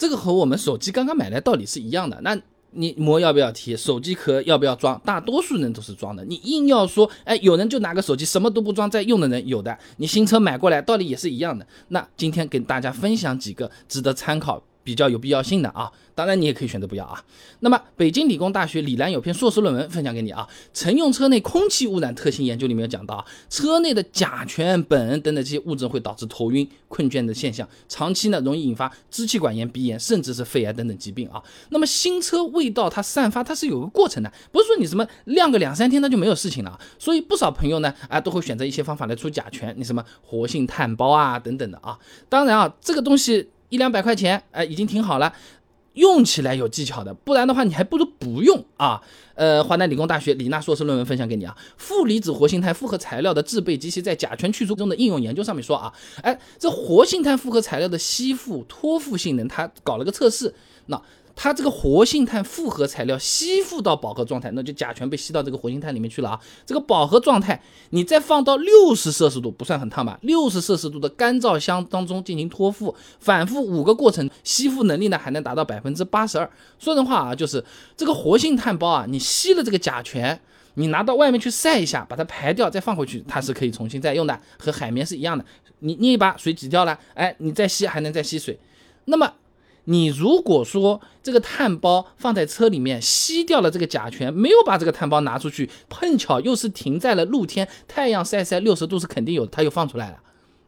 这个和我们手机刚刚买来道理是一样的。那你膜要不要贴？手机壳要不要装？大多数人都是装的。你硬要说，哎，有人就拿个手机什么都不装在用的人有的。你新车买过来，道理也是一样的。那今天跟大家分享几个值得参考。比较有必要性的啊，当然你也可以选择不要啊。那么北京理工大学李兰有篇硕士论文分享给你啊，乘用车内空气污染特性研究里面有讲到啊，车内的甲醛、苯等等这些物质会导致头晕、困倦的现象，长期呢容易引发支气管炎、鼻炎，甚至是肺癌等等疾病啊。那么新车味道它散发它是有个过程的，不是说你什么晾个两三天它就没有事情了。所以不少朋友呢啊都会选择一些方法来除甲醛，你什么活性炭包啊等等的啊。当然啊这个东西。一两百块钱，哎，已经挺好了，用起来有技巧的，不然的话，你还不如不用啊。呃，华南理工大学李娜硕士论文分享给你啊，负离子活性炭复合材料的制备及其在甲醛去除中的应用研究上面说啊，哎，这活性炭复合材料的吸附托附性能，它搞了个测试，那。它这个活性炭复合材料吸附到饱和状态，那就甲醛被吸到这个活性炭里面去了啊。这个饱和状态，你再放到六十摄氏度，不算很烫吧？六十摄氏度的干燥箱当中进行托付，反复五个过程，吸附能力呢还能达到百分之八十二。说人话啊，就是这个活性炭包啊，你吸了这个甲醛，你拿到外面去晒一下，把它排掉，再放回去，它是可以重新再用的，和海绵是一样的。你捏一把水挤掉了，哎，你再吸还能再吸水。那么。你如果说这个碳包放在车里面吸掉了这个甲醛，没有把这个碳包拿出去，碰巧又是停在了露天，太阳晒晒六十度是肯定有，它又放出来了，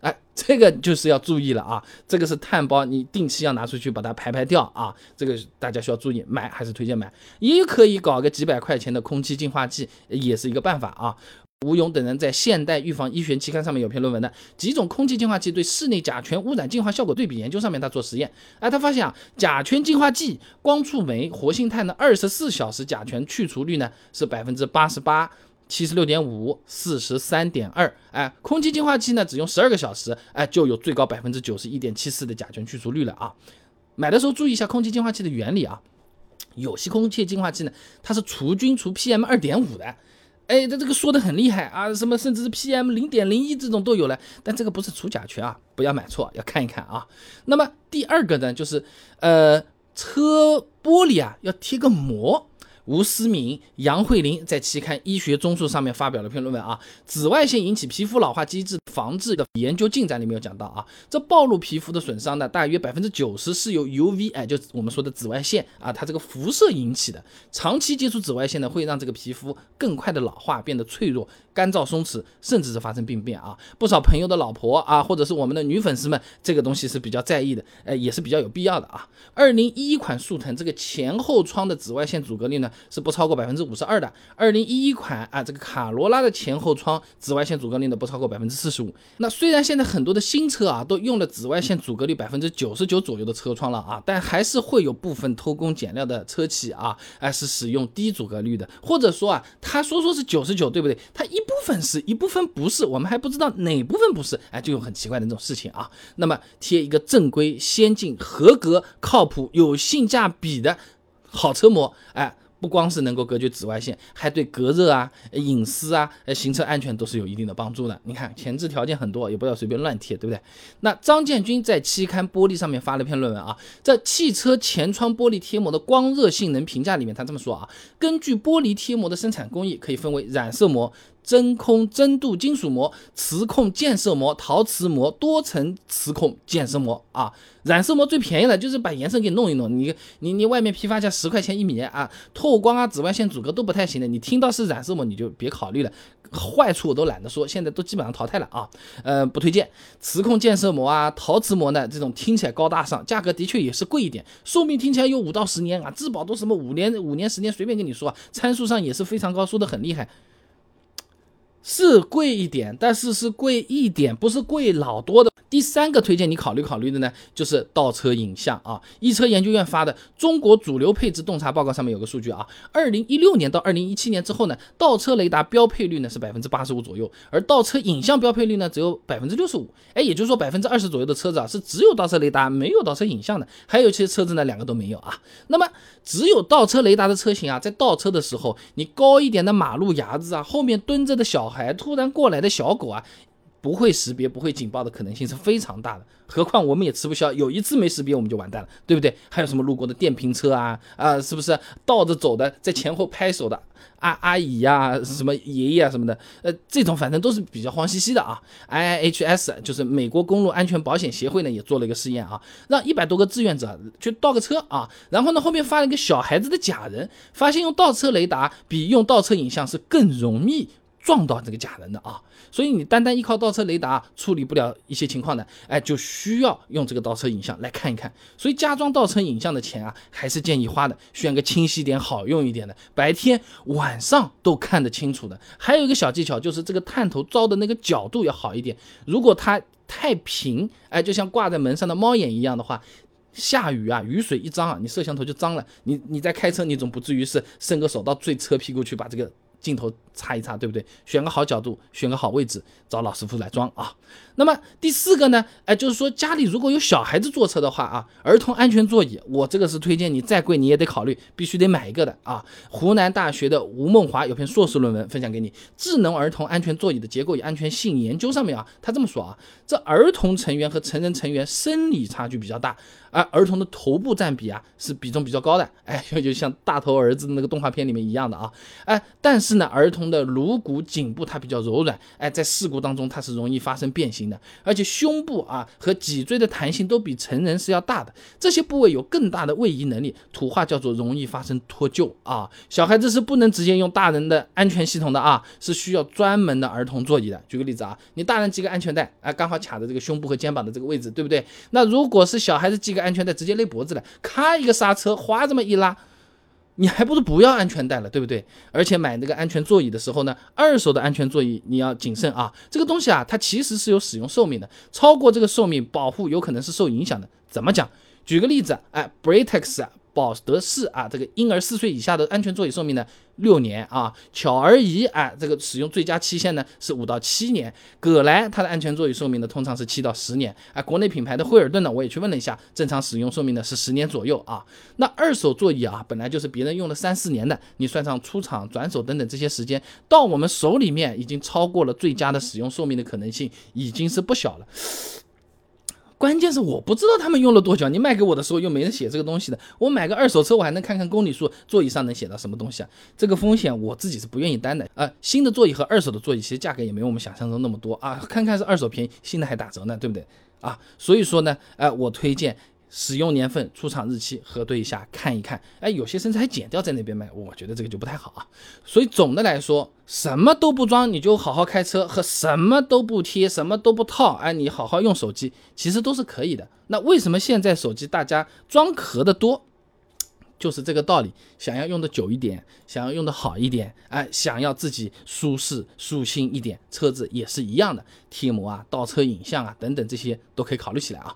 哎，这个 就是要注意了啊，这个是碳包，你定期要拿出去把它排排掉啊，这个大家需要注意，买还是推荐买，也可以搞个几百块钱的空气净化器，也是一个办法啊。吴勇等人在《现代预防医学期刊》上面有篇论文的几种空气净化器对室内甲醛污染净化效果对比研究上面，他做实验，哎，他发现啊，甲醛净化剂、光触媒、活性炭的二十四小时甲醛去除率呢是百分之八十八、七十六点五、四十三点二，哎，空气净化器呢只用十二个小时，哎，就有最高百分之九十一点七四的甲醛去除率了啊。买的时候注意一下空气净化器的原理啊，有些空气净化器呢它是除菌除 PM 二点五的。哎，他这个说的很厉害啊，什么甚至是 PM 零点零一这种都有了，但这个不是除甲醛啊，不要买错，要看一看啊。那么第二个呢，就是呃，车玻璃啊要贴个膜。吴思敏、杨慧玲在期刊《医学综述》上面发表了篇论文啊，紫外线引起皮肤老化机制防治的研究进展里面有讲到啊，这暴露皮肤的损伤呢，大约百分之九十是由 UV，哎，就我们说的紫外线啊，它这个辐射引起的。长期接触紫外线呢，会让这个皮肤更快的老化，变得脆弱、干燥、松弛，甚至是发生病变啊。不少朋友的老婆啊，或者是我们的女粉丝们，这个东西是比较在意的，哎，也是比较有必要的啊。二零一一款速腾这个前后窗的紫外线阻隔率呢？是不超过百分之五十二的。二零一一款啊，这个卡罗拉的前后窗紫外线阻隔率呢不超过百分之四十五。那虽然现在很多的新车啊都用了紫外线阻隔率百分之九十九左右的车窗了啊，但还是会有部分偷工减料的车企啊，哎是使用低阻隔率的，或者说啊，他说说是九十九，对不对？他一部分是一部分不是，我们还不知道哪部分不是，哎，就有很奇怪的这种事情啊。那么贴一个正规、先进、合格、靠谱、有性价比的好车膜，哎。不光是能够隔绝紫外线，还对隔热啊、隐私啊、行车安全都是有一定的帮助的。你看前置条件很多，也不要随便乱贴，对不对？那张建军在期刊玻璃上面发了篇论文啊，在汽车前窗玻璃贴膜的光热性能评价里面，他这么说啊，根据玻璃贴膜的生产工艺，可以分为染色膜。真空真镀金属膜、磁控建设膜、陶瓷膜、多层磁控建设膜啊，染色膜最便宜的，就是把颜色给弄一弄。你你你外面批发价十块钱一米啊，透光啊、紫外线阻隔都不太行的。你听到是染色膜，你就别考虑了，坏处我都懒得说，现在都基本上淘汰了啊。呃，不推荐。磁控建设膜啊、陶瓷膜呢，这种听起来高大上，价格的确也是贵一点，寿命听起来有五到十年啊，质保都什么五年、五年、十年，随便跟你说，参数上也是非常高，说的很厉害。是贵一点，但是是贵一点，不是贵老多的。第三个推荐你考虑考虑的呢，就是倒车影像啊。一车研究院发的《中国主流配置洞察报告》上面有个数据啊，二零一六年到二零一七年之后呢，倒车雷达标配率呢是百分之八十五左右，而倒车影像标配率呢只有百分之六十五。哎，也就是说百分之二十左右的车子啊是只有倒车雷达没有倒车影像的，还有些车子呢两个都没有啊。那么只有倒车雷达的车型啊，在倒车的时候，你高一点的马路牙子啊，后面蹲着的小孩，突然过来的小狗啊。不会识别、不会警报的可能性是非常大的。何况我们也吃不消，有一次没识别我们就完蛋了，对不对？还有什么路过的电瓶车啊啊，是不是倒着走的，在前后拍手的阿阿姨呀、什么爷爷啊什么的，呃，这种反正都是比较慌兮兮的啊。IHS 就是美国公路安全保险协会呢，也做了一个试验啊，让一百多个志愿者去倒个车啊，然后呢后面发了一个小孩子的假人，发现用倒车雷达比用倒车影像是更容易。撞到这个假人的啊，所以你单单依靠倒车雷达处理不了一些情况的，哎，就需要用这个倒车影像来看一看。所以加装倒车影像的钱啊，还是建议花的，选个清晰点、好用一点的，白天晚上都看得清楚的。还有一个小技巧，就是这个探头照的那个角度要好一点。如果它太平，哎，就像挂在门上的猫眼一样的话，下雨啊，雨水一脏啊，你摄像头就脏了。你你在开车，你总不至于是伸个手到最车屁股去把这个。镜头擦一擦，对不对？选个好角度，选个好位置，找老师傅来装啊。那么第四个呢？哎，就是说家里如果有小孩子坐车的话啊，儿童安全座椅，我这个是推荐你，再贵你也得考虑，必须得买一个的啊。湖南大学的吴梦华有篇硕士论文分享给你，《智能儿童安全座椅的结构与安全性研究》上面啊，他这么说啊，这儿童成员和成人成员生理差距比较大，而儿童的头部占比啊是比重比较高的，哎，就像大头儿子那个动画片里面一样的啊，哎，但是是呢，儿童的颅骨颈部它比较柔软，哎，在事故当中它是容易发生变形的。而且胸部啊和脊椎的弹性都比成人是要大的，这些部位有更大的位移能力，土话叫做容易发生脱臼啊。小孩子是不能直接用大人的安全系统的啊，是需要专门的儿童座椅的。举个例子啊，你大人系个安全带，啊，刚好卡在这个胸部和肩膀的这个位置，对不对？那如果是小孩子系个安全带，直接勒脖子了，咔一个刹车，哗这么一拉。你还不如不要安全带了，对不对？而且买那个安全座椅的时候呢，二手的安全座椅你要谨慎啊。这个东西啊，它其实是有使用寿命的，超过这个寿命，保护有可能是受影响的。怎么讲？举个例子，哎，Britax 啊。保德士啊，这个婴儿四岁以下的安全座椅寿命呢六年啊，巧儿仪啊，这个使用最佳期限呢是五到七年，葛莱它的安全座椅寿命呢通常是七到十年，啊，国内品牌的惠尔顿呢我也去问了一下，正常使用寿命呢是十年左右啊。那二手座椅啊，本来就是别人用了三四年的，你算上出厂、转手等等这些时间，到我们手里面已经超过了最佳的使用寿命的可能性，已经是不小了。关键是我不知道他们用了多久，你卖给我的时候又没人写这个东西的。我买个二手车，我还能看看公里数，座椅上能写到什么东西啊？这个风险我自己是不愿意担的啊。新的座椅和二手的座椅其实价格也没有我们想象中那么多啊。看看是二手便宜，新的还打折呢，对不对啊？所以说呢，哎，我推荐。使用年份、出厂日期核对一下，看一看。哎，有些甚至还剪掉在那边卖，我觉得这个就不太好啊。所以总的来说，什么都不装，你就好好开车；和什么都不贴、什么都不套，哎，你好好用手机，其实都是可以的。那为什么现在手机大家装壳的多？就是这个道理。想要用的久一点，想要用的好一点，哎，想要自己舒适舒心一点，车子也是一样的，贴膜啊、倒车影像啊等等这些都可以考虑起来啊。